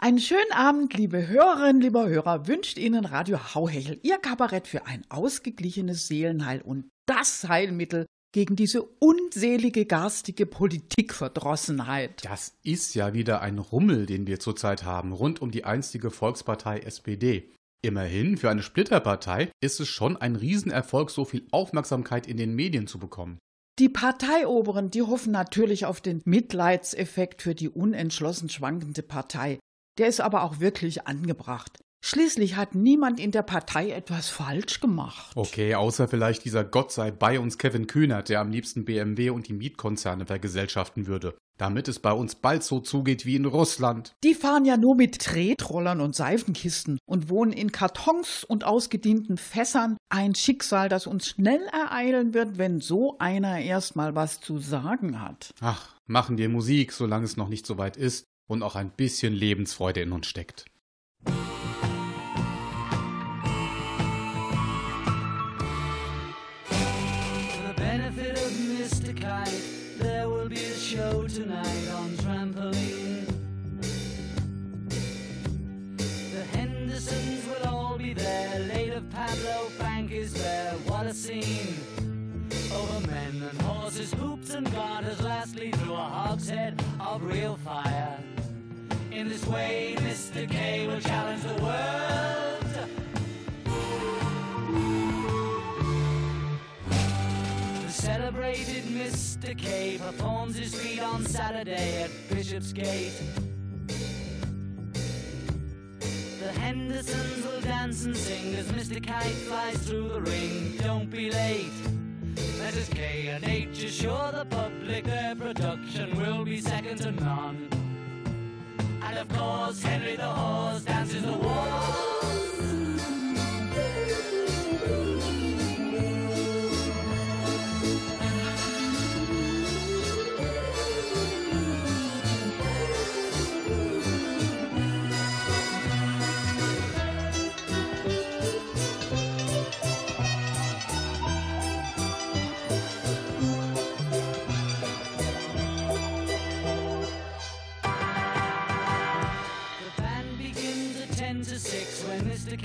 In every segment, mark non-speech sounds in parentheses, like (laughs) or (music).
Einen schönen Abend, liebe Hörerinnen, lieber Hörer, wünscht Ihnen Radio Hauhechel, Ihr Kabarett für ein ausgeglichenes Seelenheil und das Heilmittel gegen diese unselige garstige Politikverdrossenheit. Das ist ja wieder ein Rummel, den wir zurzeit haben, rund um die einstige Volkspartei SPD. Immerhin, für eine Splitterpartei ist es schon ein Riesenerfolg, so viel Aufmerksamkeit in den Medien zu bekommen. Die Parteioberen, die hoffen natürlich auf den Mitleidseffekt für die unentschlossen schwankende Partei. Der ist aber auch wirklich angebracht. Schließlich hat niemand in der Partei etwas falsch gemacht. Okay, außer vielleicht dieser Gott sei bei uns Kevin Kühnert, der am liebsten BMW und die Mietkonzerne vergesellschaften würde. Damit es bei uns bald so zugeht wie in Russland. Die fahren ja nur mit Tretrollern und Seifenkisten und wohnen in Kartons und ausgedienten Fässern. Ein Schicksal, das uns schnell ereilen wird, wenn so einer erst mal was zu sagen hat. Ach, machen wir Musik, solange es noch nicht so weit ist und auch ein bisschen Lebensfreude in uns steckt. There will be a show tonight on trampoline. The Hendersons will all be there. Later, Pablo Frank is there. What a scene! Over men and horses, hoops and garters, lastly through a hogshead of real fire. In this way, Mr. K will challenge the world. The celebrated Mr. K performs his feat on Saturday at Bishopsgate. The Hendersons will dance and sing as Mr. Kite flies through the ring. Don't be late. Mrs. K and H assure the public their production will be second to none. And of course, Henry the Horse dances the waltz.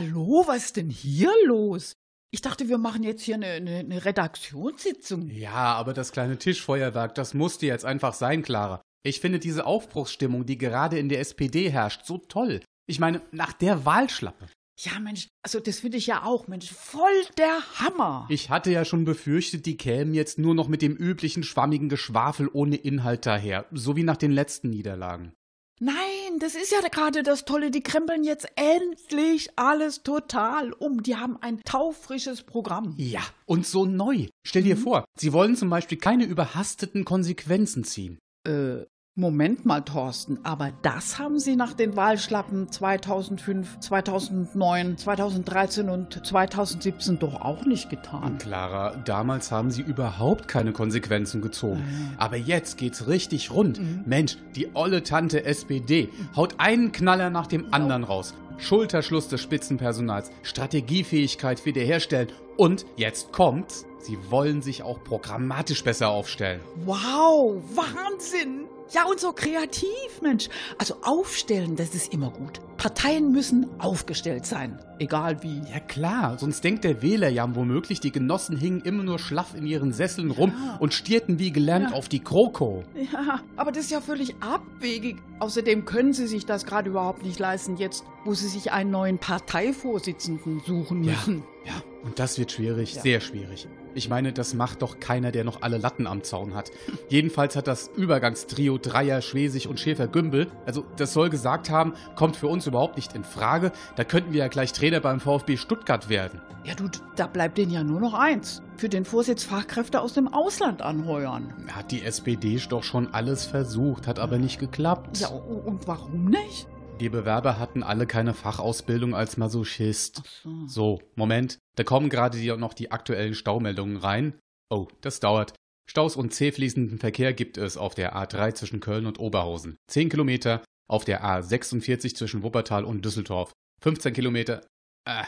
Hallo, was ist denn hier los? Ich dachte, wir machen jetzt hier eine, eine, eine Redaktionssitzung. Ja, aber das kleine Tischfeuerwerk, das musste jetzt einfach sein, Clara. Ich finde diese Aufbruchsstimmung, die gerade in der SPD herrscht, so toll. Ich meine, nach der Wahlschlappe. Ja, Mensch, also das finde ich ja auch, Mensch, voll der Hammer. Ich hatte ja schon befürchtet, die kämen jetzt nur noch mit dem üblichen schwammigen Geschwafel ohne Inhalt daher, so wie nach den letzten Niederlagen. Nein, das ist ja gerade das Tolle. Die krempeln jetzt endlich alles total um. Die haben ein taufrisches Programm. Ja, und so neu. Stell dir vor, sie wollen zum Beispiel keine überhasteten Konsequenzen ziehen. Äh, Moment mal, Thorsten, aber das haben Sie nach den Wahlschlappen 2005, 2009, 2013 und 2017 doch auch nicht getan. Clara, damals haben Sie überhaupt keine Konsequenzen gezogen. Mhm. Aber jetzt geht's richtig rund. Mhm. Mensch, die olle Tante SPD haut einen Knaller nach dem anderen raus. Schulterschluss des Spitzenpersonals, Strategiefähigkeit wiederherstellen und jetzt kommt's, sie wollen sich auch programmatisch besser aufstellen. Wow, Wahnsinn! Ja, und so kreativ, Mensch. Also aufstellen, das ist immer gut. Parteien müssen aufgestellt sein, egal wie. Ja klar, sonst denkt der Wähler ja womöglich, die Genossen hingen immer nur schlaff in ihren Sesseln rum und stierten wie gelernt ja. auf die Kroko. Ja, aber das ist ja völlig abwegig. Außerdem können sie sich das gerade überhaupt nicht leisten, jetzt, wo sie sich einen neuen Parteivorsitzenden suchen müssen. Ja, ja. und das wird schwierig, ja. sehr schwierig. Ich meine, das macht doch keiner, der noch alle Latten am Zaun hat. (laughs) Jedenfalls hat das Übergangstrio Dreier, Schwesig und Schäfer-Gümbel, also das soll gesagt haben, kommt für uns überhaupt nicht in Frage. Da könnten wir ja gleich Trainer beim VfB Stuttgart werden. Ja, du, da bleibt denen ja nur noch eins. Für den Vorsitz Fachkräfte aus dem Ausland anheuern. Hat die SPD doch schon alles versucht, hat aber nicht geklappt. Ja, und warum nicht? Die Bewerber hatten alle keine Fachausbildung als Masochist. So. so, Moment. Da kommen gerade noch die aktuellen Staumeldungen rein. Oh, das dauert. Staus und zäh fließenden Verkehr gibt es auf der A3 zwischen Köln und Oberhausen. 10 Kilometer auf der A46 zwischen Wuppertal und Düsseldorf. 15 Kilometer. Äh,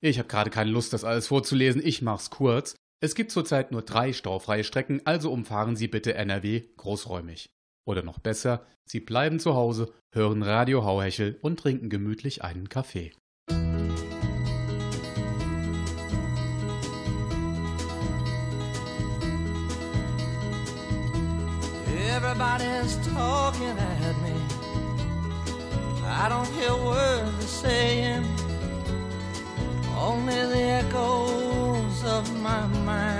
ich habe gerade keine Lust, das alles vorzulesen. Ich mach's kurz. Es gibt zurzeit nur drei staufreie Strecken, also umfahren Sie bitte NRW großräumig. Oder noch besser, Sie bleiben zu Hause, hören Radio Hauhechel und trinken gemütlich einen Kaffee. Everybody's talking at me. I don't hear words they're saying, only the echoes of my mind.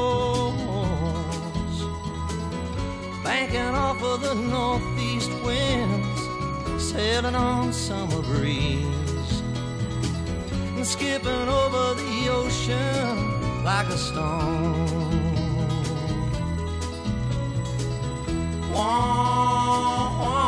banking off of the northeast winds, sailing on summer breeze, and skipping over the ocean like a stone. Wah, wah.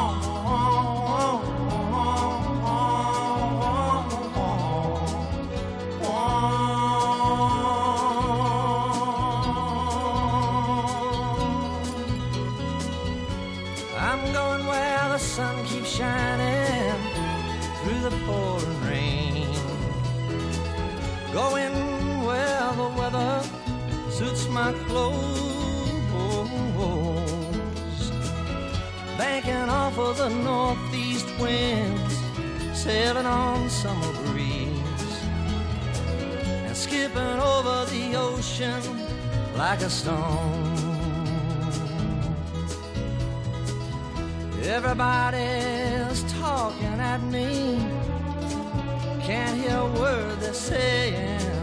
My clothes. Banking off of the northeast winds, sailing on summer breeze, and skipping over the ocean like a stone. Everybody's talking at me, can't hear a word they're saying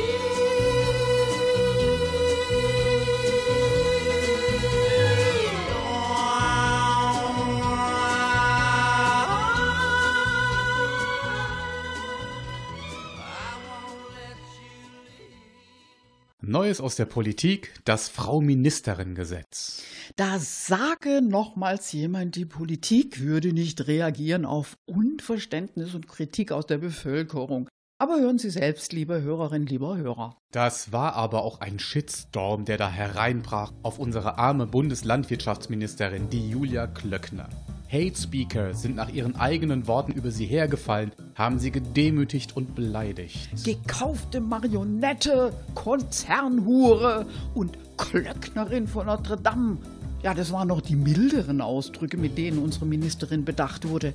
Neues aus der Politik, das Frau Ministerin Gesetz. Da sage nochmals jemand, die Politik würde nicht reagieren auf Unverständnis und Kritik aus der Bevölkerung. Aber hören Sie selbst, liebe Hörerinnen, lieber Hörer. Das war aber auch ein Shitstorm, der da hereinbrach auf unsere arme Bundeslandwirtschaftsministerin, die Julia Klöckner. Hate Speaker sind nach ihren eigenen Worten über sie hergefallen, haben sie gedemütigt und beleidigt. Gekaufte Marionette, Konzernhure und Klöcknerin von Notre Dame. Ja, das waren noch die milderen Ausdrücke, mit denen unsere Ministerin bedacht wurde.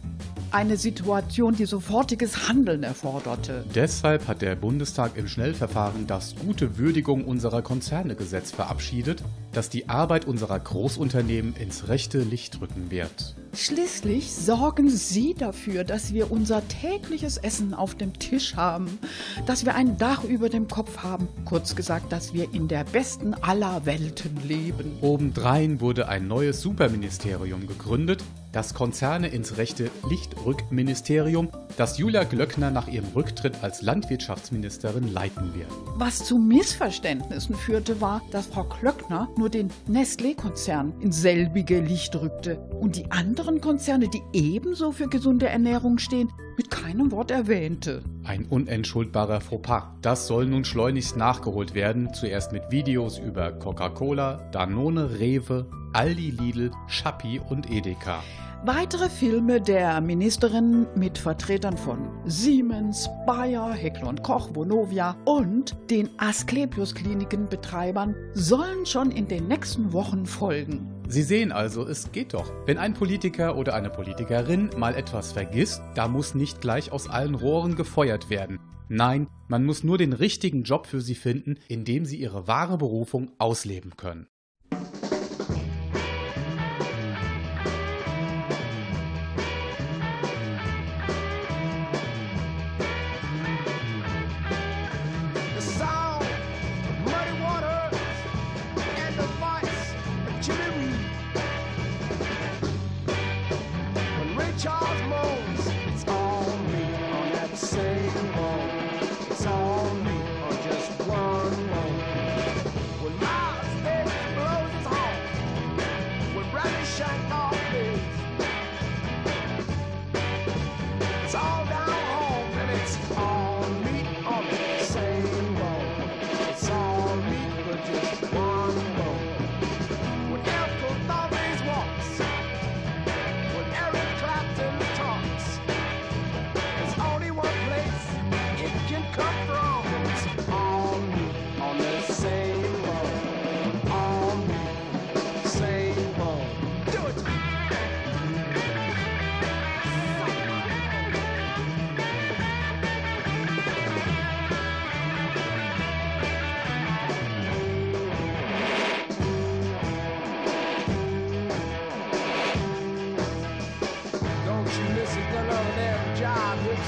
Eine Situation, die sofortiges Handeln erforderte. Deshalb hat der Bundestag im Schnellverfahren das gute Würdigung unserer Konzernegesetz verabschiedet, das die Arbeit unserer Großunternehmen ins rechte Licht rücken wird. Schließlich sorgen Sie dafür, dass wir unser tägliches Essen auf dem Tisch haben, dass wir ein Dach über dem Kopf haben, kurz gesagt, dass wir in der besten aller Welten leben. Obendrein wurde ein neues Superministerium gegründet, das Konzerne ins rechte Lichtrückministerium, das Julia Glöckner nach ihrem Rücktritt als Landwirtschaftsministerin leiten wird. Was zu Missverständnissen führte, war, dass Frau Klöckner nur den Nestlé-Konzern ins selbige Licht rückte und die anderen Konzerne, die ebenso für gesunde Ernährung stehen, mit keinem Wort erwähnte. Ein unentschuldbarer Fauxpas. Das soll nun schleunigst nachgeholt werden, zuerst mit Videos über Coca-Cola, Danone, Rewe, Aldi, Lidl, Schappi und Edeka. Weitere Filme der Ministerin mit Vertretern von Siemens, Bayer, Heckler und Koch, Vonovia und den Asklepios-Kliniken-Betreibern sollen schon in den nächsten Wochen folgen. Sie sehen also, es geht doch. Wenn ein Politiker oder eine Politikerin mal etwas vergisst, da muss nicht gleich aus allen Rohren gefeuert werden. Nein, man muss nur den richtigen Job für sie finden, in dem sie ihre wahre Berufung ausleben können.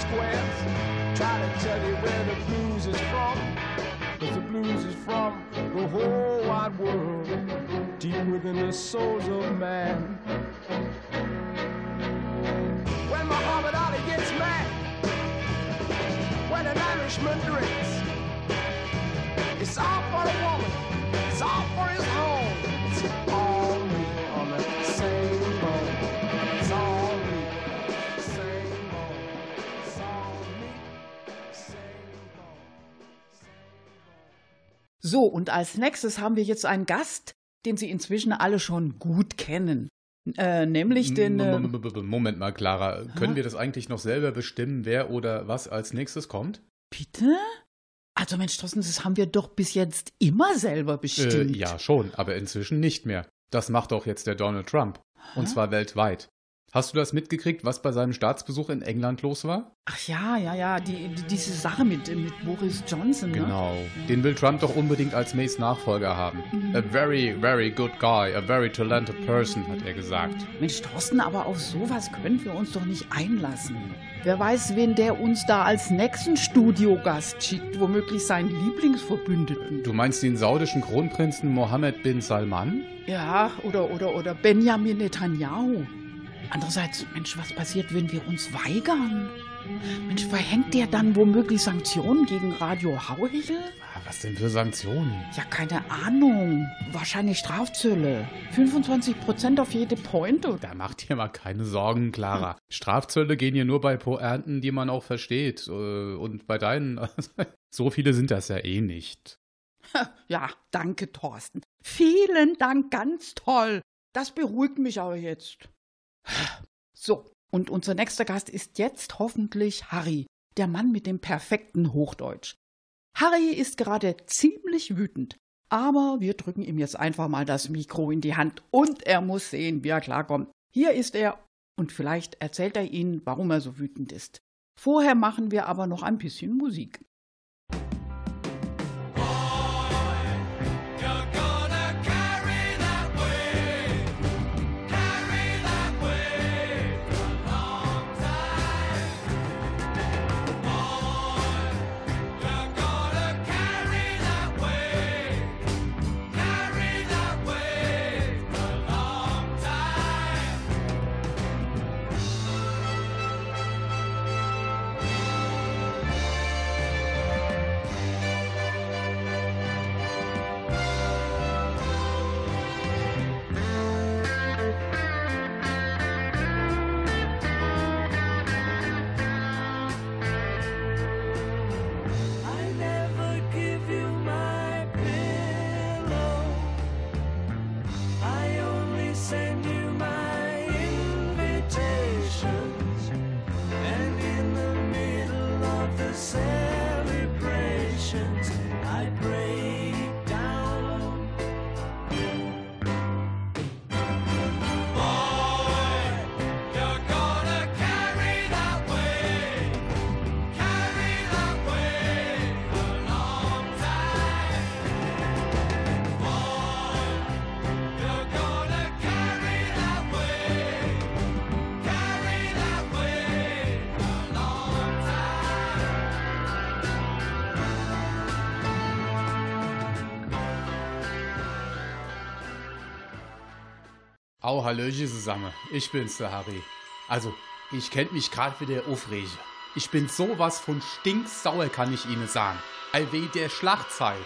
Squares. Try to tell you where the blues is from. Cause the blues is from the whole wide world. Deep within the souls of man. When Muhammad Ali gets mad. When an Irishman drinks. It's all for the woman. It's all for his home. So, und als nächstes haben wir jetzt einen Gast, den Sie inzwischen alle schon gut kennen. Äh, nämlich den. Äh, M- m- m- Moment mal, Clara. Können wir das eigentlich noch selber bestimmen, wer oder was als nächstes kommt? bitte? Also, Mensch, Thorsten, das haben wir doch bis jetzt immer selber Äh, bestimmt. ja, schon, aber inzwischen nicht mehr. Das macht doch jetzt der Donald Trump. Und zwar weltweit. Hast du das mitgekriegt, was bei seinem Staatsbesuch in England los war? Ach ja, ja, ja, die, die, diese Sache mit, mit Boris Johnson, ne? Genau. Den will Trump doch unbedingt als Mays Nachfolger haben. A very, very good guy, a very talented person, hat er gesagt. Mensch, Thorsten, aber auf sowas können wir uns doch nicht einlassen. Wer weiß, wen der uns da als nächsten Studiogast schickt, womöglich seinen Lieblingsverbündeten. Du meinst den saudischen Kronprinzen Mohammed bin Salman? Ja, oder, oder, oder Benjamin Netanyahu. Andererseits, Mensch, was passiert, wenn wir uns weigern? Mensch, verhängt der dann womöglich Sanktionen gegen Radio Hauhechel? Ah, Was denn für Sanktionen? Ja, keine Ahnung. Wahrscheinlich Strafzölle. 25 Prozent auf jede Pointe. Da macht ihr mal keine Sorgen, Clara. Strafzölle gehen hier nur bei Poernten, die man auch versteht. Äh, Und bei deinen, (laughs) so viele sind das ja eh nicht. (laughs) Ja, danke, Thorsten. Vielen Dank, ganz toll. Das beruhigt mich aber jetzt. So, und unser nächster Gast ist jetzt hoffentlich Harry, der Mann mit dem perfekten Hochdeutsch. Harry ist gerade ziemlich wütend, aber wir drücken ihm jetzt einfach mal das Mikro in die Hand und er muss sehen, wie er klarkommt. Hier ist er und vielleicht erzählt er Ihnen, warum er so wütend ist. Vorher machen wir aber noch ein bisschen Musik. Au, Hallöchen zusammen. Ich bin's, der Harry. Also, ich kennt mich grad wieder aufrege. Ich bin sowas von stinksauer, kann ich Ihnen sagen. Allweh der Schlachtzeil.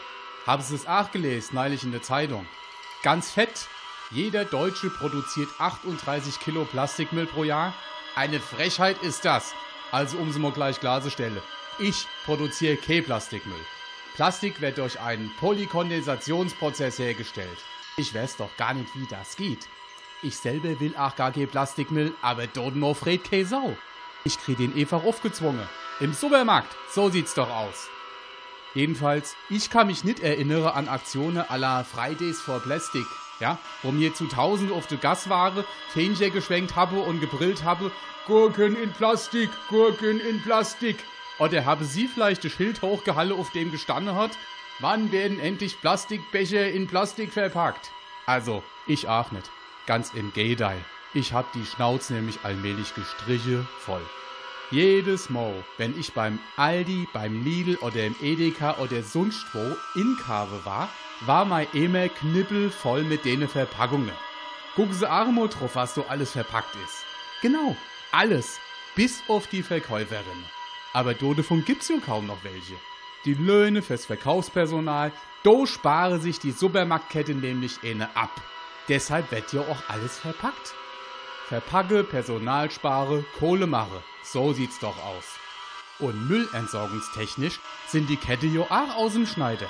Haben Sie es auch gelesen, neulich in der Zeitung? Ganz fett. Jeder Deutsche produziert 38 Kilo Plastikmüll pro Jahr. Eine Frechheit ist das. Also, um sie mal gleich klarzustellen. Ich produziere kein Plastikmüll. Plastik wird durch einen Polykondensationsprozess hergestellt. Ich weiß doch gar nicht, wie das geht. Ich selber will auch gar kein Plastikmüll, aber dort noch fred keine Sau. Ich krieg den einfach aufgezwungen. Im Supermarkt, so sieht's doch aus. Jedenfalls, ich kann mich nicht erinnern an Aktionen la Fridays for Plastic, ja, wo mir zu tausend auf die Gasware Fähnchen geschwenkt habe und gebrillt habe, Gurken in Plastik, Gurken in Plastik. Oder habe sie vielleicht das Schild hochgehalten, auf dem gestanden hat, wann werden endlich Plastikbecher in Plastik verpackt? Also, ich auch nicht. Ganz im Gegenteil. Ich hab die Schnauze nämlich allmählich gestriche voll. Jedes Mal, wenn ich beim Aldi, beim Lidl oder im Edeka oder sonst wo in Kave war, war mein immer Knippel voll mit denen Verpackungen. Gucken Sie mal drauf, was so alles verpackt ist. Genau, alles. Bis auf die Verkäuferin. Aber davon gibt's ja kaum noch welche. Die Löhne fürs Verkaufspersonal, do spare sich die Supermarktkette nämlich eine ab. Deshalb wird ja auch alles verpackt. Verpacke, Personal spare, Kohle mache. So sieht's doch aus. Und müllentsorgungstechnisch sind die Kette jo auch aus dem Schneider.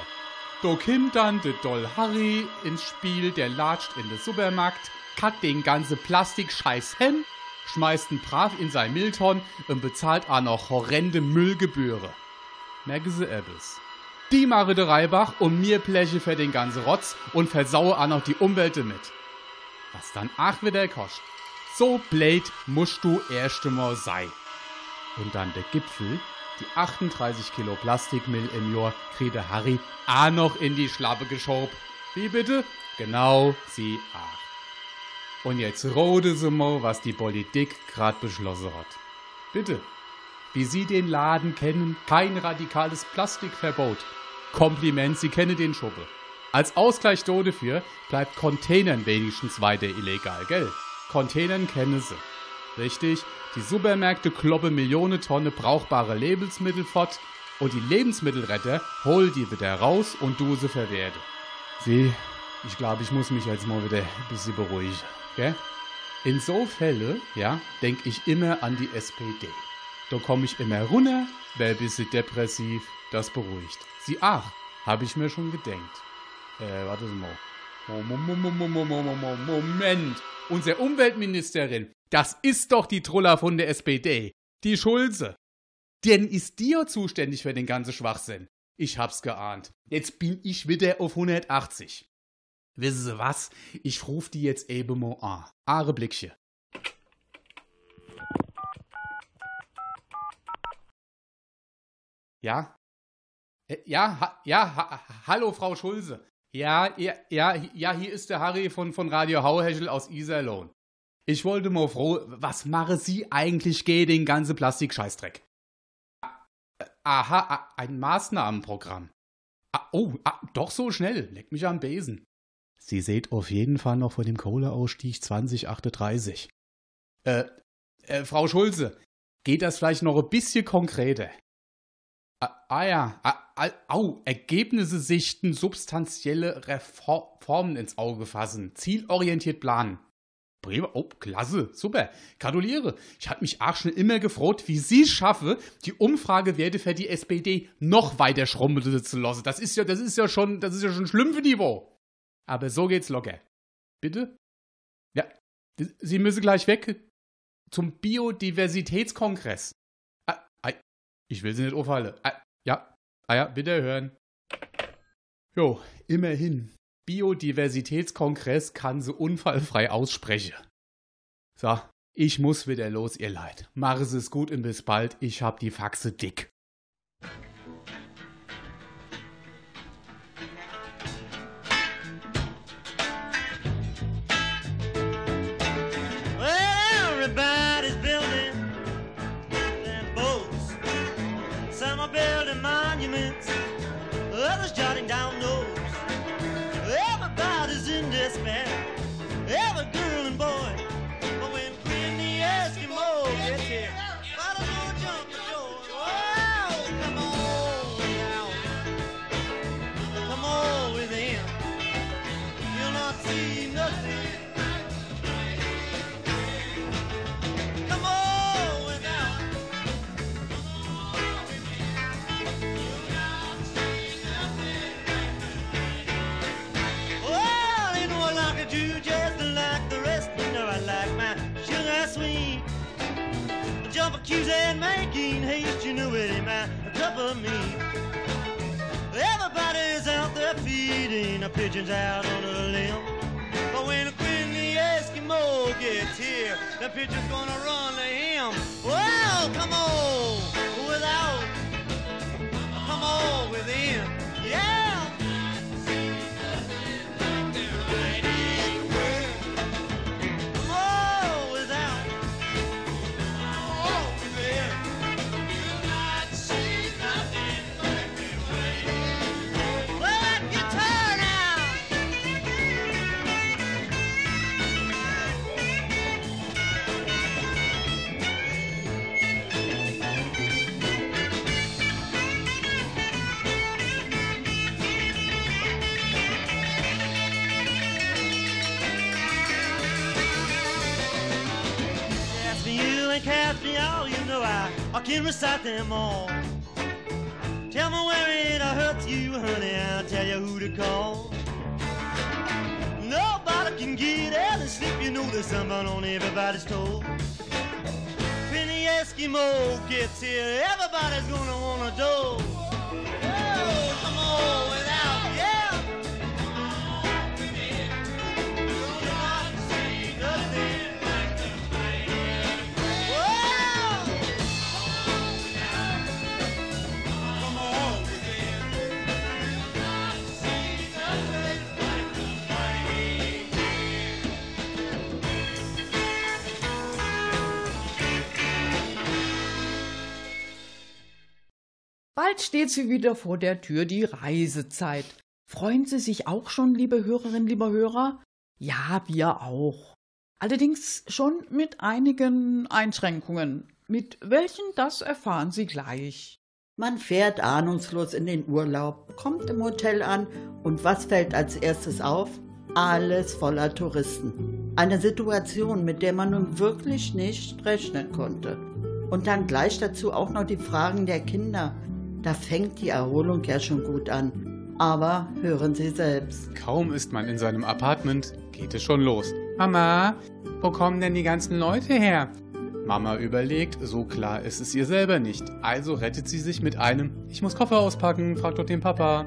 Do kommt dann de Doll Harry ins Spiel, der latscht in den Supermarkt, cut den ganze Plastikscheiß hin, schmeißt ihn brav in sein Müllton und bezahlt auch noch horrende Müllgebühren. Merke sie etwas. Die mache de Reibach und mir Bleche für den ganzen Rotz und versaue auch noch die Umwelt mit. Was dann ach wieder kostet. So blöd musst du erst einmal sein. Und dann der Gipfel, die 38 Kilo Plastikmüll im Jahr kriegt der Harry auch noch in die Schlappe geschoben. Wie bitte? Genau, sie auch. Und jetzt rode sie mal, was die Politik grad beschlossen hat. Bitte. Wie Sie den Laden kennen, kein radikales Plastikverbot. Kompliment, Sie kennen den Schuppe. Als Ausgleich dafür bleibt Containern wenigstens weiter illegal, gell? Containern kennen Sie. Richtig, die Supermärkte kloppen Millionen Tonnen brauchbare Lebensmittel fort und die Lebensmittelretter hol die wieder raus und du sie verwerte. Sieh, ich glaube, ich muss mich jetzt mal wieder ein bisschen beruhigen, gell? In so Fälle, ja, denke ich immer an die SPD. Da komme ich immer runter, wär ein bisschen depressiv, das beruhigt. Sie, ach, habe ich mir schon gedenkt. Äh, warte mal. Moment. Unsere Umweltministerin, das ist doch die Truller von der SPD. Die Schulze. Denn ist dir zuständig für den ganzen Schwachsinn. Ich hab's geahnt. Jetzt bin ich wieder auf 180. Wissen Sie was? Ich ruf die jetzt eben mal an. Are Blickchen. Ja? Äh, Ja, ha, ja, ha, hallo Frau Schulze. Ja, ja, ja, hier ist der Harry von, von Radio Hauhechel aus Iserlohn. Ich wollte mal froh, was mache Sie eigentlich gegen den ganzen Plastikscheißdreck? Aha, ah, ein Maßnahmenprogramm. Ah, oh, doch so schnell. Leck mich am Besen. Sie seht auf jeden Fall noch vor dem Kohleausstieg 2038. Äh, äh, Frau Schulze, geht das vielleicht noch ein bisschen konkreter? Ah, ah ja, ah, ah, au, Ergebnisse sichten, substanzielle Reformen ins Auge fassen, zielorientiert planen. Prima, oh, klasse, super, gratuliere. Ich hatte mich auch schon immer gefreut, wie Sie es schaffe, die Umfragewerte für die SPD noch weiter schrumpeln zu lassen. Das ist ja, das ist ja schon, das ist ja schon schlimm für Niveau. Aber so geht's locker. Bitte? Ja, Sie müssen gleich weg zum Biodiversitätskongress. Ich will Sie nicht aufhalten. Ah, ja, ah ja, bitte hören. Jo, immerhin. Biodiversitätskongress kann sie unfallfrei aussprechen. So, ich muss wieder los, ihr Leid. Mache es gut und bis bald. Ich hab die Faxe dick. Pigeons out on a limb. But when Queen the Eskimo gets here, the pigeon's gonna run to him. Well, come on can recite them all. Tell me where it hurts you, honey, I'll tell you who to call. Nobody can get out and sleep, you know there's someone on everybody's toe. When the Eskimo gets here, everybody's gonna wanna do. Bald steht sie wieder vor der Tür, die Reisezeit. Freuen Sie sich auch schon, liebe Hörerinnen, lieber Hörer? Ja, wir auch. Allerdings schon mit einigen Einschränkungen. Mit welchen, das erfahren Sie gleich. Man fährt ahnungslos in den Urlaub, kommt im Hotel an und was fällt als erstes auf? Alles voller Touristen. Eine Situation, mit der man nun wirklich nicht rechnen konnte. Und dann gleich dazu auch noch die Fragen der Kinder. Da fängt die Erholung ja schon gut an. Aber hören Sie selbst. Kaum ist man in seinem Apartment, geht es schon los. Mama, wo kommen denn die ganzen Leute her? Mama überlegt, so klar ist es ihr selber nicht. Also rettet sie sich mit einem Ich muss Koffer auspacken, frag doch den Papa.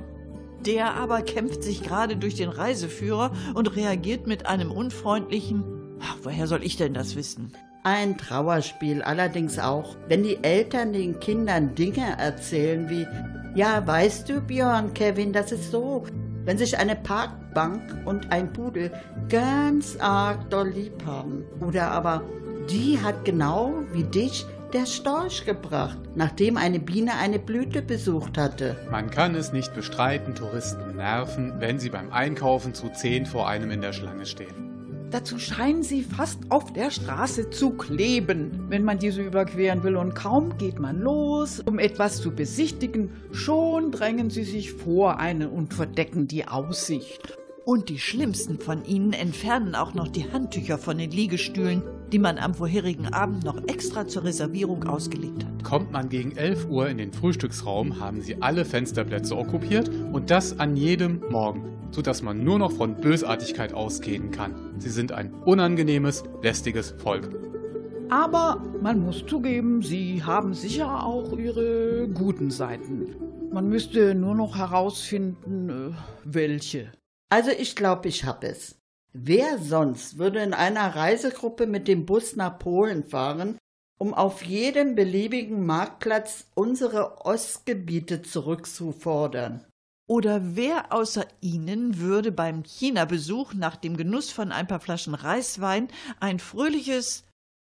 Der aber kämpft sich gerade durch den Reiseführer und reagiert mit einem unfreundlichen Ach, woher soll ich denn das wissen? Ein Trauerspiel allerdings auch, wenn die Eltern den Kindern Dinge erzählen wie Ja, weißt du, Björn, Kevin, das ist so, wenn sich eine Parkbank und ein Pudel ganz arg doll lieb haben. Oder aber die hat genau wie dich der Storch gebracht, nachdem eine Biene eine Blüte besucht hatte. Man kann es nicht bestreiten, Touristen nerven, wenn sie beim Einkaufen zu zehn vor einem in der Schlange stehen. Dazu scheinen sie fast auf der Straße zu kleben, wenn man diese überqueren will. Und kaum geht man los, um etwas zu besichtigen, schon drängen sie sich vor einen und verdecken die Aussicht. Und die schlimmsten von ihnen entfernen auch noch die Handtücher von den Liegestühlen, die man am vorherigen Abend noch extra zur Reservierung ausgelegt hat. Kommt man gegen 11 Uhr in den Frühstücksraum, haben sie alle Fensterplätze okkupiert und das an jedem Morgen, sodass man nur noch von Bösartigkeit ausgehen kann. Sie sind ein unangenehmes, lästiges Volk. Aber man muss zugeben, sie haben sicher auch ihre guten Seiten. Man müsste nur noch herausfinden, äh, welche. Also ich glaube, ich habe es. Wer sonst würde in einer Reisegruppe mit dem Bus nach Polen fahren, um auf jedem beliebigen Marktplatz unsere Ostgebiete zurückzufordern? Oder wer außer Ihnen würde beim China-Besuch nach dem Genuss von ein paar Flaschen Reiswein ein fröhliches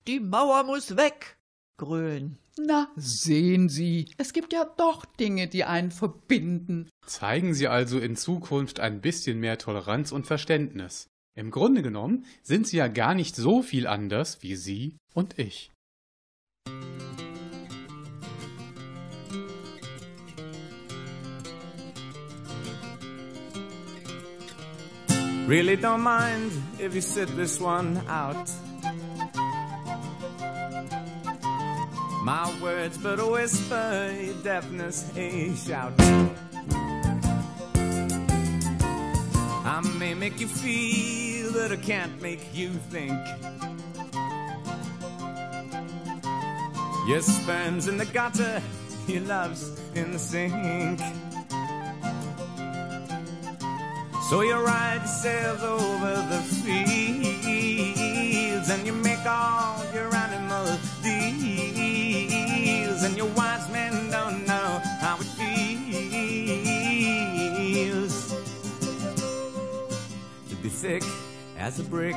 Die Mauer muss weg grölen? Na, sehen Sie, es gibt ja doch Dinge, die einen verbinden. Zeigen Sie also in Zukunft ein bisschen mehr Toleranz und Verständnis. Im Grunde genommen sind sie ja gar nicht so viel anders wie Sie und ich. Really don't mind if you sit this one out. My words but a whisper, your deafness a shout. I may make you feel, that I can't make you think. Your sperm's in the gutter, your love's in the sink. So you ride yourselves over the fields and you make all your animal deals, and your wise men don't know how it feels to be thick as a brick.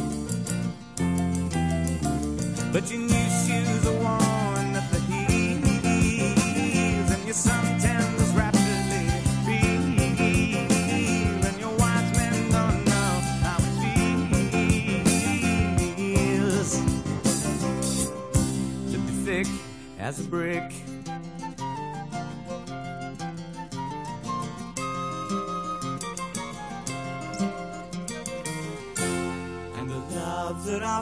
But your new shoes are worn at the heels, and your suntan was rapidly feel, and your wise men don't know how it feels to be thick as a brick. And the love that I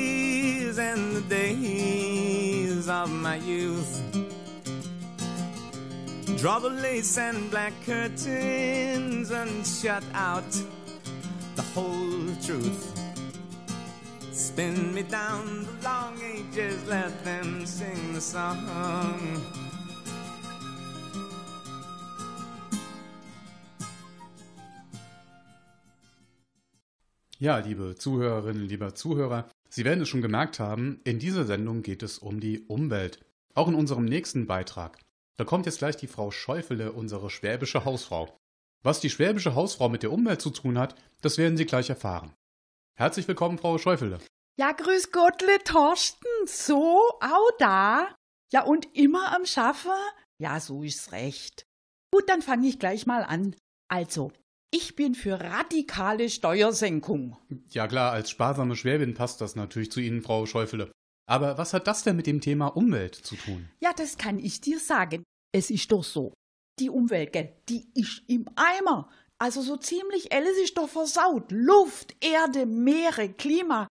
and the days of my youth. Draw the lace and black curtains and shut out the whole truth. Spin me down the long ages, let them sing the song. Ja, liebe Zuhörerinnen, lieber Zuhörer, Sie werden es schon gemerkt haben, in dieser Sendung geht es um die Umwelt. Auch in unserem nächsten Beitrag. Da kommt jetzt gleich die Frau Schäufele, unsere schwäbische Hausfrau. Was die schwäbische Hausfrau mit der Umwelt zu tun hat, das werden Sie gleich erfahren. Herzlich willkommen, Frau Schäufele. Ja, grüß Gottle, Torsten. So, auch da. Ja, und immer am Schaffen? Ja, so ist's recht. Gut, dann fange ich gleich mal an. Also, ich bin für radikale Steuersenkung. Ja klar, als sparsame Schwäbin passt das natürlich zu Ihnen, Frau Schäufele. Aber was hat das denn mit dem Thema Umwelt zu tun? Ja, das kann ich dir sagen. Es ist doch so. Die Umwelt, gell, die ist im Eimer. Also so ziemlich alles ist doch versaut. Luft, Erde, Meere, Klima.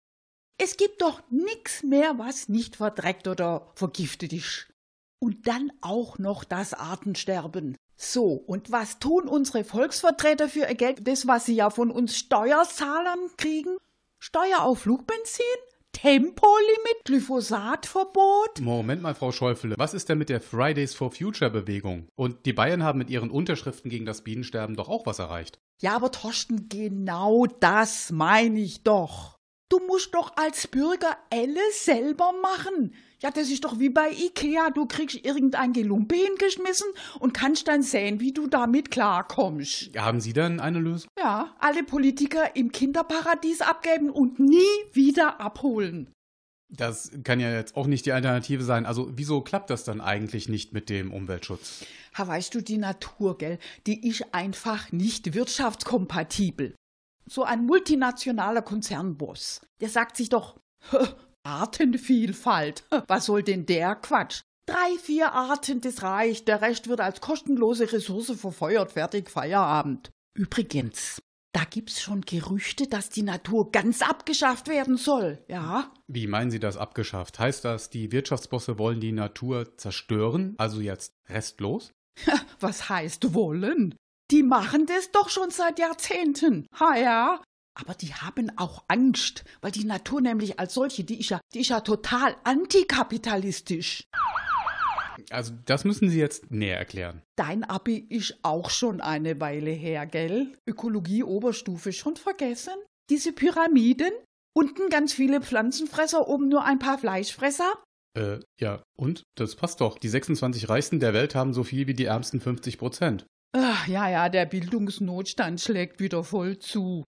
Es gibt doch nix mehr, was nicht verdreckt oder vergiftet ist. Und dann auch noch das Artensterben. So, und was tun unsere Volksvertreter für ihr Geld? Das, was sie ja von uns Steuerzahlern kriegen? Steuer auf Flugbenzin? Tempolimit? Glyphosatverbot? Moment mal, Frau Schäufele, was ist denn mit der Fridays for Future Bewegung? Und die Bayern haben mit ihren Unterschriften gegen das Bienensterben doch auch was erreicht. Ja, aber Torsten, genau das meine ich doch. Du musst doch als Bürger alles selber machen. Ja, das ist doch wie bei Ikea. Du kriegst irgendein Gelumpe hingeschmissen und kannst dann sehen, wie du damit klarkommst. Haben Sie denn eine Lösung? Ja, alle Politiker im Kinderparadies abgeben und nie wieder abholen. Das kann ja jetzt auch nicht die Alternative sein. Also wieso klappt das dann eigentlich nicht mit dem Umweltschutz? Ha, weißt du, die Natur, gell, die ist einfach nicht wirtschaftskompatibel. So ein multinationaler Konzernboss, der sagt sich doch, Artenvielfalt, (laughs) was soll denn der Quatsch? Drei, vier Arten, das reicht, der Rest wird als kostenlose Ressource verfeuert, fertig, Feierabend. Übrigens, da gibt's schon Gerüchte, dass die Natur ganz abgeschafft werden soll, ja? Wie meinen Sie das abgeschafft? Heißt das, die Wirtschaftsbosse wollen die Natur zerstören, also jetzt restlos? Was heißt wollen? Die machen das doch schon seit Jahrzehnten. Ha ja. Aber die haben auch Angst, weil die Natur nämlich als solche, die ist ja, die ist ja total antikapitalistisch. Also das müssen Sie jetzt näher erklären. Dein Abi ist auch schon eine Weile her, gell? Ökologie Oberstufe schon vergessen? Diese Pyramiden? Unten ganz viele Pflanzenfresser, oben nur ein paar Fleischfresser? Äh, ja, und? Das passt doch. Die 26 Reichsten der Welt haben so viel wie die ärmsten 50 Prozent. Ach, ja, ja, der Bildungsnotstand schlägt wieder voll zu.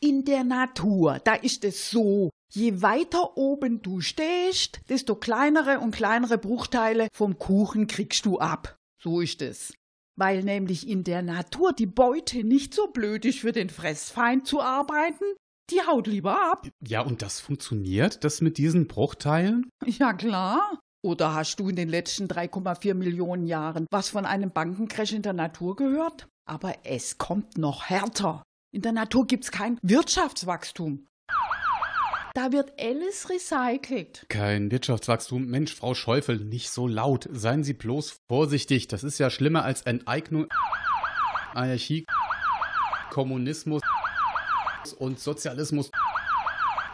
In der Natur, da ist es so, je weiter oben du stehst, desto kleinere und kleinere Bruchteile vom Kuchen kriegst du ab. So ist es. Weil nämlich in der Natur die Beute nicht so blöd ist für den Fressfeind zu arbeiten, die haut lieber ab. Ja, und das funktioniert, das mit diesen Bruchteilen? Ja, klar. Oder hast du in den letzten 3,4 Millionen Jahren was von einem Bankencrash in der Natur gehört? Aber es kommt noch härter. In der Natur gibt's kein Wirtschaftswachstum. Da wird alles recycelt. Kein Wirtschaftswachstum. Mensch, Frau Schäufel, nicht so laut. Seien Sie bloß vorsichtig. Das ist ja schlimmer als Enteignung, Anarchie, Kommunismus und Sozialismus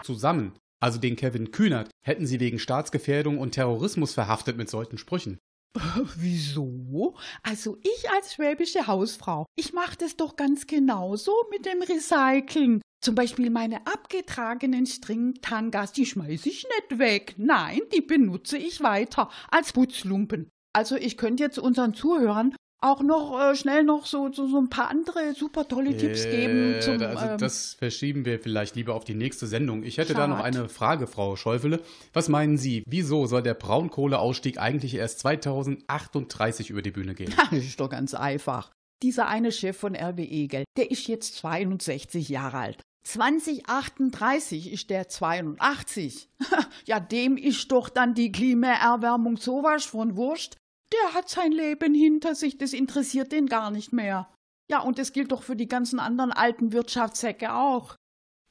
zusammen. Also den Kevin Kühnert hätten Sie wegen Staatsgefährdung und Terrorismus verhaftet mit solchen Sprüchen. (laughs) Wieso? Also ich als schwäbische Hausfrau, ich mache das doch ganz genauso mit dem Recyceln. Zum Beispiel meine abgetragenen Stringtangas, die schmeiße ich nicht weg. Nein, die benutze ich weiter als Putzlumpen. Also ich könnte jetzt unseren Zuhörern auch noch äh, schnell noch so, so, so ein paar andere super tolle Tipps geben. Äh, Zum, also ähm, das verschieben wir vielleicht lieber auf die nächste Sendung. Ich hätte da noch eine Frage, Frau Schäufele. Was meinen Sie, wieso soll der Braunkohleausstieg eigentlich erst 2038 über die Bühne gehen? (laughs) Das ist doch ganz einfach. Dieser eine Chef von RWE, gell, der ist jetzt 62 Jahre alt. 2038 ist der 82. (laughs) ja, dem ist doch dann die Klimaerwärmung sowas von wurscht. Der hat sein Leben hinter sich, das interessiert den gar nicht mehr. Ja, und das gilt doch für die ganzen anderen alten Wirtschaftssäcke auch.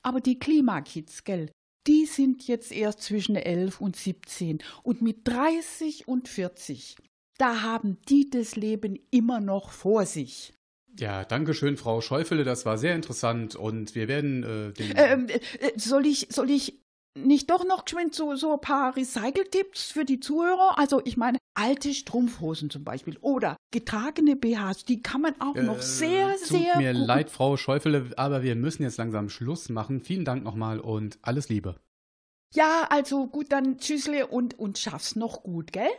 Aber die Klimakids, gell, die sind jetzt erst zwischen 11 und 17 und mit 30 und 40, da haben die das Leben immer noch vor sich. Ja, danke schön, Frau Schäufele, das war sehr interessant und wir werden äh, den... Ähm, äh, soll ich, soll ich nicht doch noch geschwind so, so ein paar Recycle-Tipps für die Zuhörer? Also ich meine, alte Strumpfhosen zum Beispiel oder getragene BHs, die kann man auch noch Äh, sehr, tut sehr mir gut leid, Frau Schäufele, aber wir müssen jetzt langsam Schluss machen. Vielen Dank nochmal und alles Liebe. Ja, also gut, dann tschüssle und, und schaff's noch gut, gell?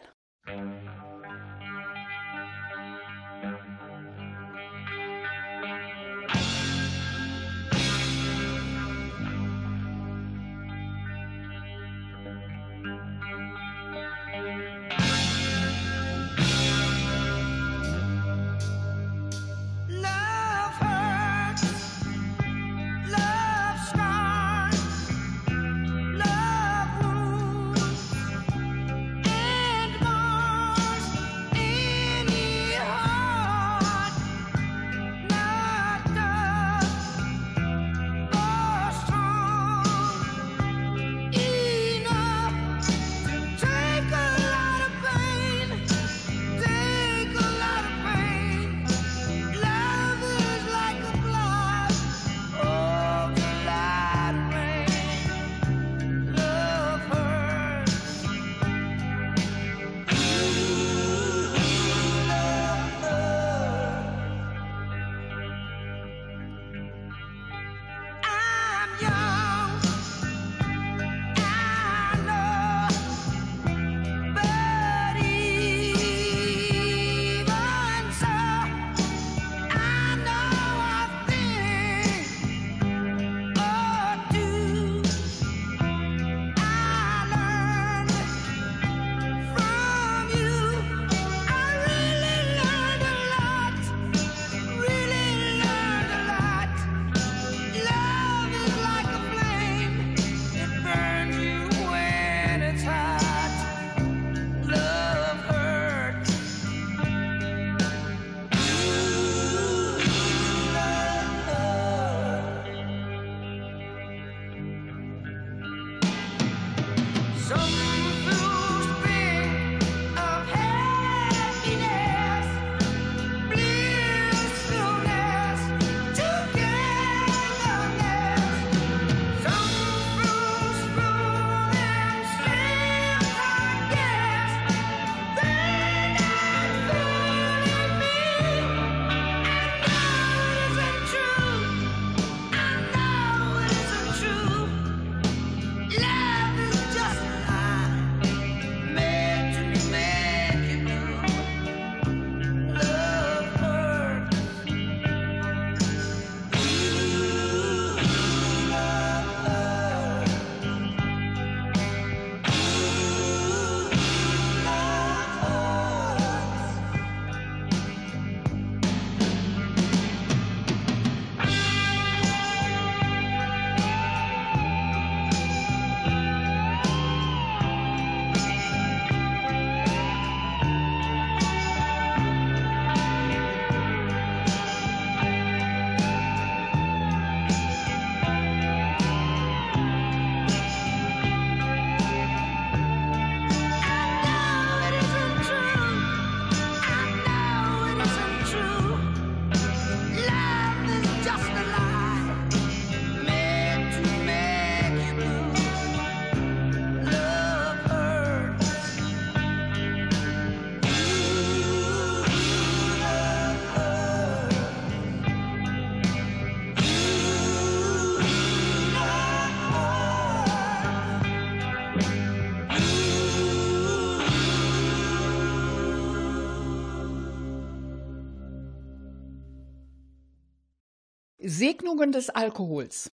Segnungen des Alkohols.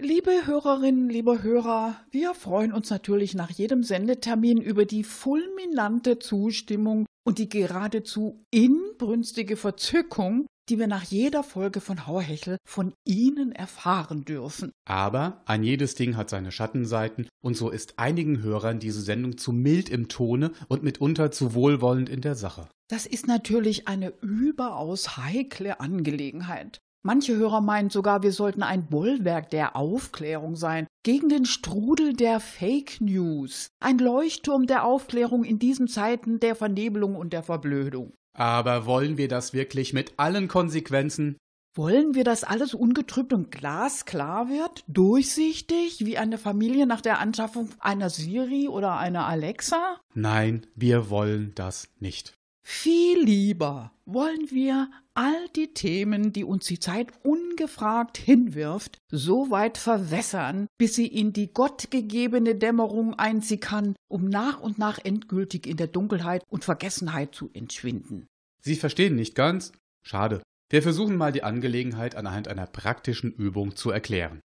Liebe Hörerinnen, liebe Hörer, wir freuen uns natürlich nach jedem Sendetermin über die fulminante Zustimmung und die geradezu inbrünstige Verzückung, die wir nach jeder Folge von Hauhechel von Ihnen erfahren dürfen. Aber ein jedes Ding hat seine Schattenseiten und so ist einigen Hörern diese Sendung zu mild im Tone und mitunter zu wohlwollend in der Sache. Das ist natürlich eine überaus heikle Angelegenheit. Manche Hörer meinen sogar, wir sollten ein Bollwerk der Aufklärung sein, gegen den Strudel der Fake News, ein Leuchtturm der Aufklärung in diesen Zeiten der Vernebelung und der Verblödung. Aber wollen wir das wirklich mit allen Konsequenzen? Wollen wir, dass alles ungetrübt und glasklar wird, durchsichtig, wie eine Familie nach der Anschaffung einer Siri oder einer Alexa? Nein, wir wollen das nicht. Viel lieber wollen wir all die Themen, die uns die Zeit ungefragt hinwirft, so weit verwässern, bis sie in die gottgegebene Dämmerung einsickern, um nach und nach endgültig in der Dunkelheit und Vergessenheit zu entschwinden. Sie verstehen nicht ganz? Schade. Wir versuchen mal die Angelegenheit anhand einer praktischen Übung zu erklären.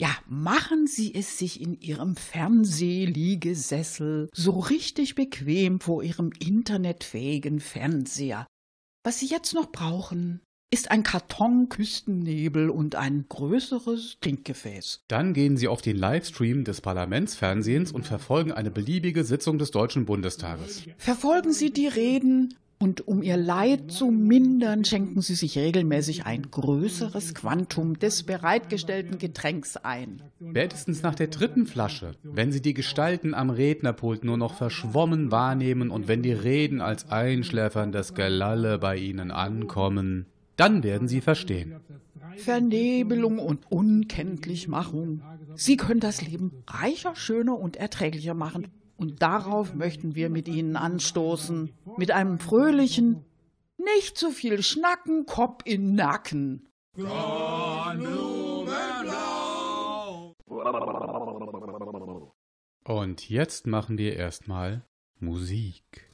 Ja, machen Sie es sich in Ihrem Fernsehliegesessel so richtig bequem vor Ihrem internetfähigen Fernseher. Was Sie jetzt noch brauchen, ist ein Karton Küstennebel und ein größeres Trinkgefäß. Dann gehen Sie auf den Livestream des Parlamentsfernsehens und verfolgen eine beliebige Sitzung des Deutschen Bundestages. Verfolgen Sie die Reden und um ihr Leid zu mindern, schenken sie sich regelmäßig ein größeres Quantum des bereitgestellten Getränks ein. Spätestens nach der dritten Flasche, wenn Sie die Gestalten am Rednerpult nur noch verschwommen wahrnehmen und wenn die Reden als einschläferndes Gelalle bei Ihnen ankommen, dann werden Sie verstehen. Vernebelung und Unkenntlichmachung. Sie können das Leben reicher, schöner und erträglicher machen. Und darauf möchten wir mit Ihnen anstoßen. Mit einem fröhlichen, nicht zu viel Schnacken, Kopf in Nacken. Und jetzt machen wir erstmal Musik.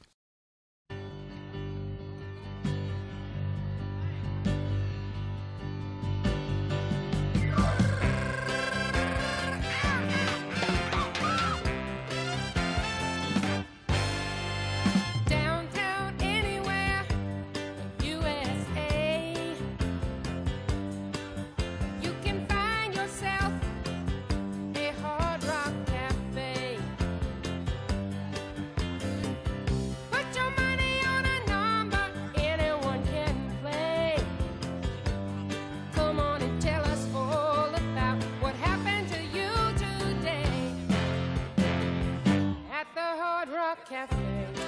Cafe.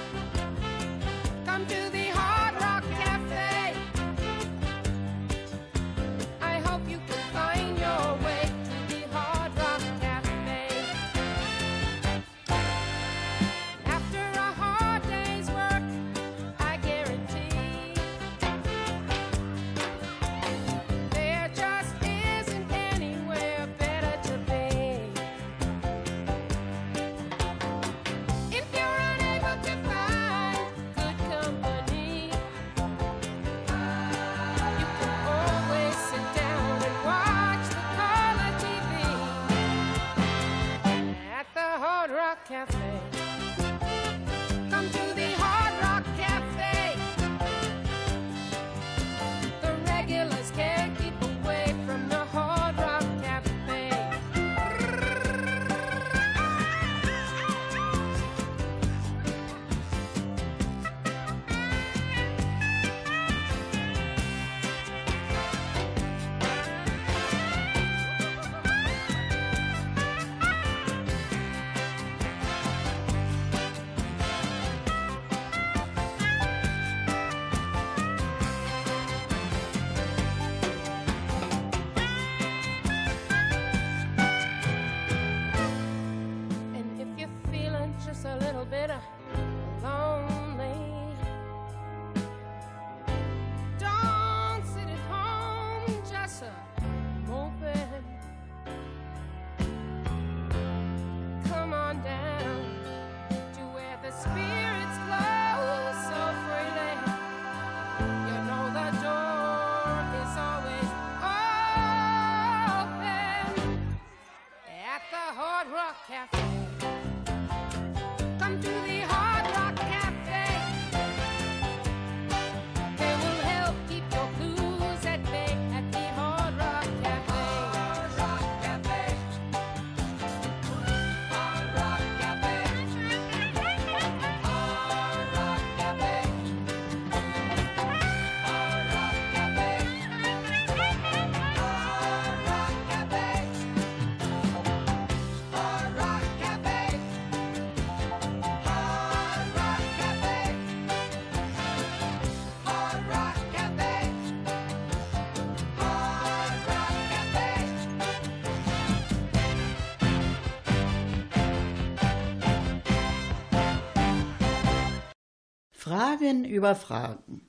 Fragen über Fragen.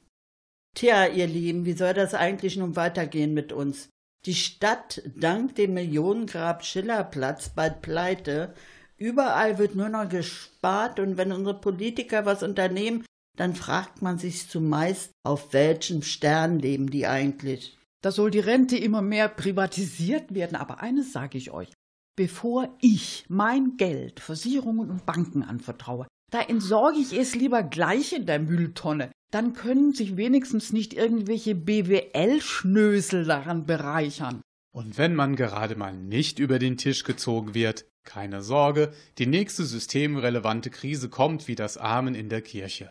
Tja, ihr Lieben, wie soll das eigentlich nun weitergehen mit uns? Die Stadt dank dem Millionengrab Schillerplatz bald pleite. Überall wird nur noch gespart und wenn unsere Politiker was unternehmen, dann fragt man sich zumeist, auf welchem Stern leben die eigentlich. Da soll die Rente immer mehr privatisiert werden, aber eines sage ich euch. Bevor ich mein Geld Versicherungen und Banken anvertraue, da entsorge ich es lieber gleich in der Mülltonne. Dann können sich wenigstens nicht irgendwelche BWL-Schnösel daran bereichern. Und wenn man gerade mal nicht über den Tisch gezogen wird, keine Sorge, die nächste systemrelevante Krise kommt wie das Amen in der Kirche.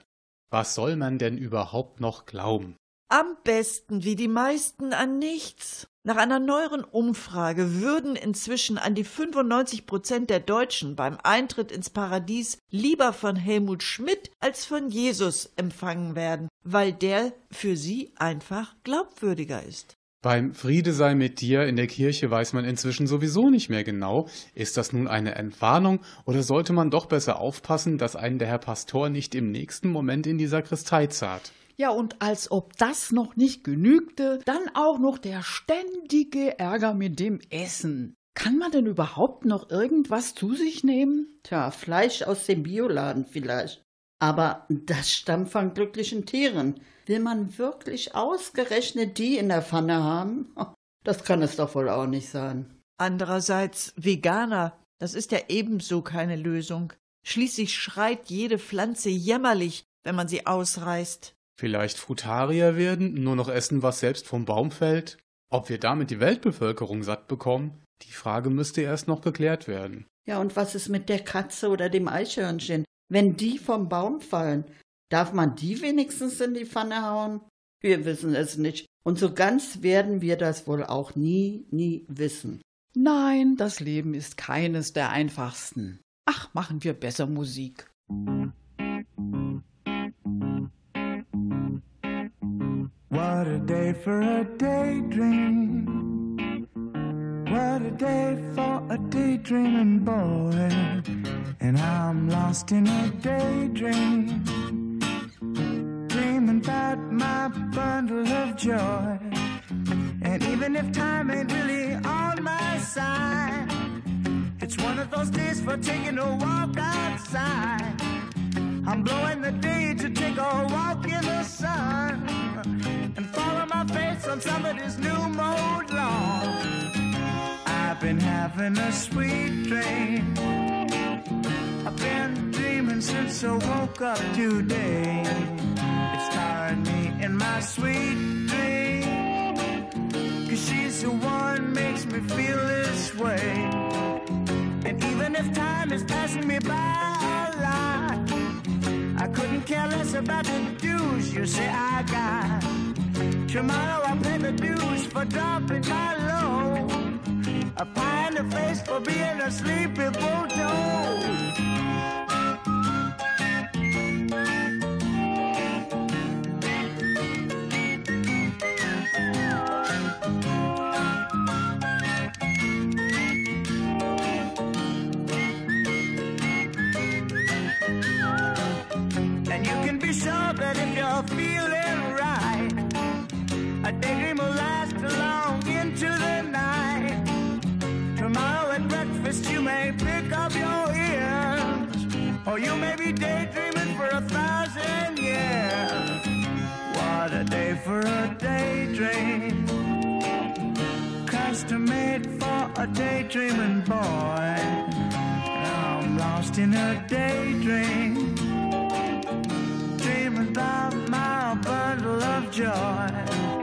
Was soll man denn überhaupt noch glauben? Am besten wie die meisten an nichts. Nach einer neueren Umfrage würden inzwischen an die 95 Prozent der Deutschen beim Eintritt ins Paradies lieber von Helmut Schmidt als von Jesus empfangen werden, weil der für sie einfach glaubwürdiger ist. Beim Friede sei mit dir in der Kirche weiß man inzwischen sowieso nicht mehr genau, ist das nun eine Entwarnung oder sollte man doch besser aufpassen, dass einen der Herr Pastor nicht im nächsten Moment in die Sakristei zahlt. Ja, und als ob das noch nicht genügte, dann auch noch der ständige Ärger mit dem Essen. Kann man denn überhaupt noch irgendwas zu sich nehmen? Tja, Fleisch aus dem Bioladen vielleicht. Aber das stammt von glücklichen Tieren. Will man wirklich ausgerechnet die in der Pfanne haben? (laughs) Das kann es doch wohl auch nicht sein. Andererseits Veganer, das ist ja ebenso keine Lösung. Schließlich schreit jede Pflanze jämmerlich, wenn man sie ausreißt. Vielleicht Frutarier werden, nur noch essen, was selbst vom Baum fällt? Ob wir damit die Weltbevölkerung satt bekommen? Die Frage müsste erst noch geklärt werden. Ja, und was ist mit der Katze oder dem Eichhörnchen? Wenn die vom Baum fallen, darf man die wenigstens in die Pfanne hauen? Wir wissen es nicht. Und so ganz werden wir das wohl auch nie, nie wissen. Nein, das Leben ist keines der einfachsten. Ach, machen wir besser Musik. What a day for a daydream. What a day for a daydreaming boy. And I'm lost in a daydream. Dreaming about my bundle of joy. And even if time ain't really on my side, it's one of those days for taking a walk outside. I'm blowing the day to take a walk in the sun and follow my face on somebody's new mode lawn. I've been having a sweet dream. I've been dreaming since I woke up today. It's tiring me in my sweet dream. Cause she's the one makes me feel this way. And even if time is passing me by couldn't care less about the dues you say I got. Tomorrow I pay the dues for dropping my load. A pie in the face for being a sleepy bulldog. Or you may be daydreaming for a thousand years. What a day for a daydream, custom made for a daydreaming boy. I'm lost in a daydream dreaming about my bundle of joy.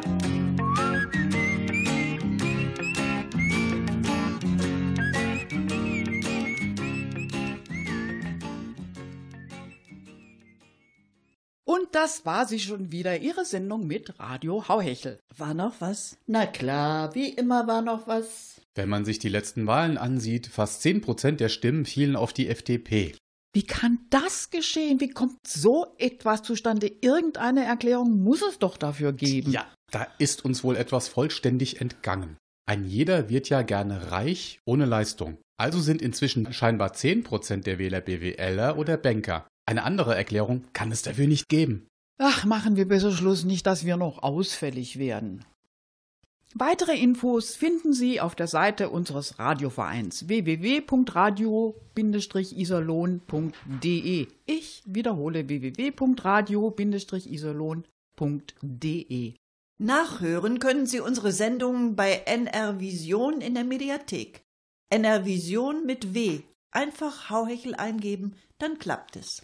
Und das war sie schon wieder, ihre Sendung mit Radio Hauhechel. War noch was? Na klar, wie immer war noch was. Wenn man sich die letzten Wahlen ansieht, fast 10% der Stimmen fielen auf die FDP. Wie kann das geschehen? Wie kommt so etwas zustande? Irgendeine Erklärung muss es doch dafür geben. Ja, da ist uns wohl etwas vollständig entgangen. Ein jeder wird ja gerne reich ohne Leistung. Also sind inzwischen scheinbar 10% der Wähler BWLer oder Banker. Eine andere Erklärung kann es dafür nicht geben. Ach, machen wir besser Schluss nicht, dass wir noch ausfällig werden. Weitere Infos finden Sie auf der Seite unseres Radiovereins www.radio-iserlohn.de. Ich wiederhole www.radio-iserlohn.de. Nachhören können Sie unsere Sendungen bei NR Vision in der Mediathek. NR Vision mit W. Einfach Hauhechel eingeben, dann klappt es.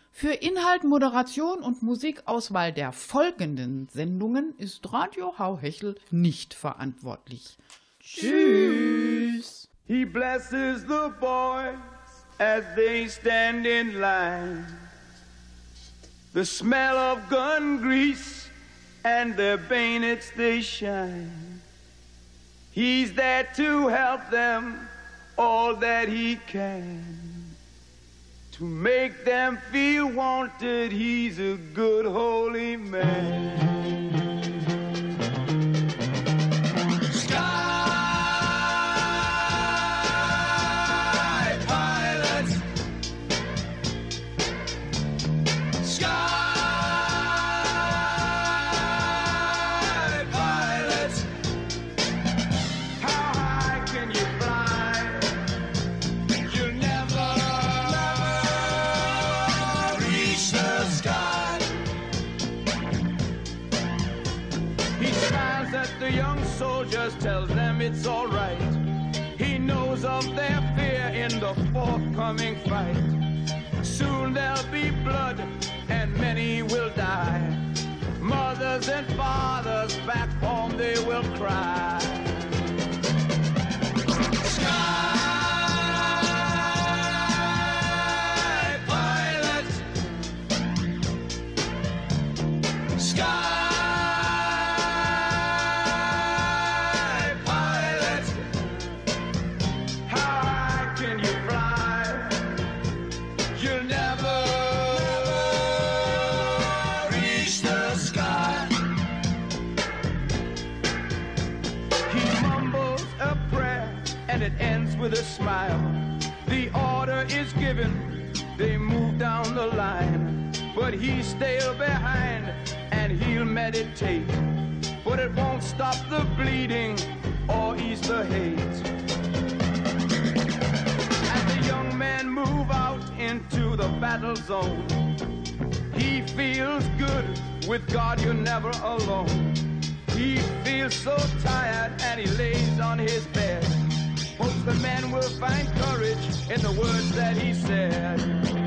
Für Inhalt, Moderation und Musikauswahl der folgenden Sendungen ist Radio Hauhechel nicht verantwortlich. Tschüss. He blesses the boys as they stand in line. The smell of gun grease and their bayonets they shine. He's there to help them all that he can. To make them feel wanted, he's a good holy man. It's alright. He knows of their fear in the forthcoming fight. Soon there'll be blood and many will die. Mothers and fathers back home they will cry. With a smile. The order is given, they move down the line. But he's still behind and he'll meditate. But it won't stop the bleeding or ease the hate. As the young men move out into the battle zone, he feels good. With God, you're never alone. He feels so tired and he lays on his bed. Hopes the men will find courage in the words that he said.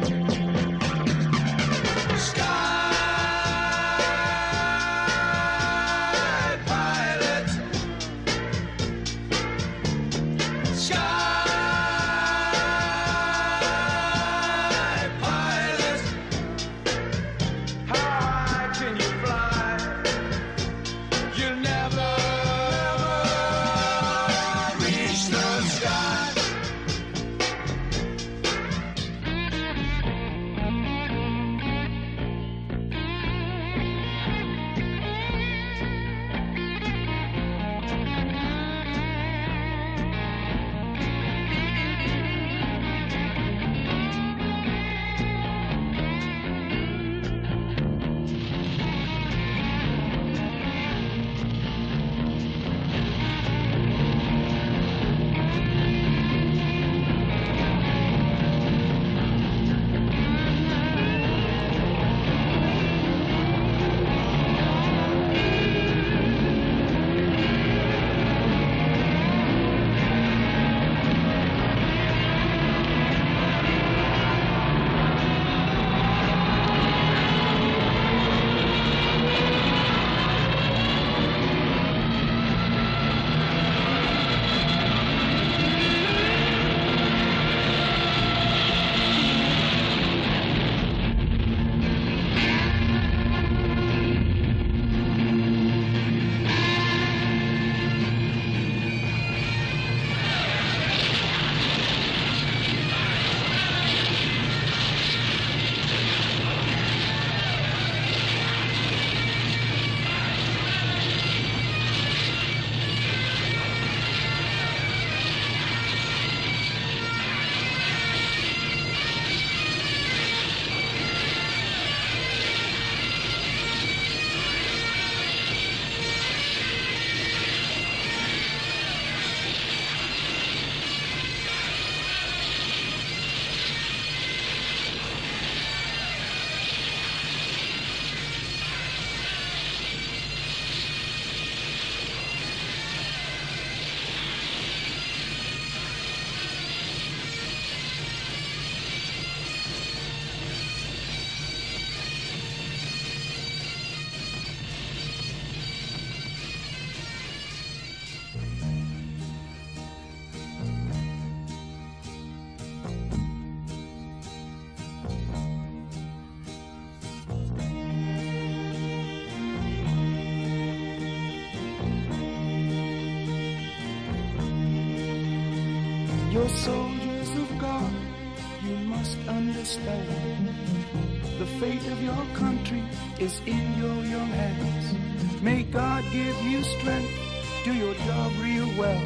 Is in your young hands. May God give you strength, do your job real well.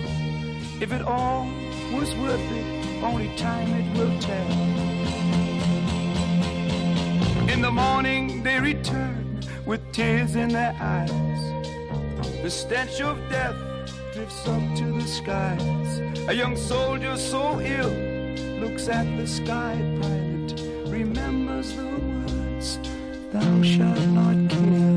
If it all was worth it, only time it will tell. In the morning they return with tears in their eyes. The stench of death drifts up to the skies. A young soldier so ill looks at the sky pilot, remembers the Thou shalt not kill.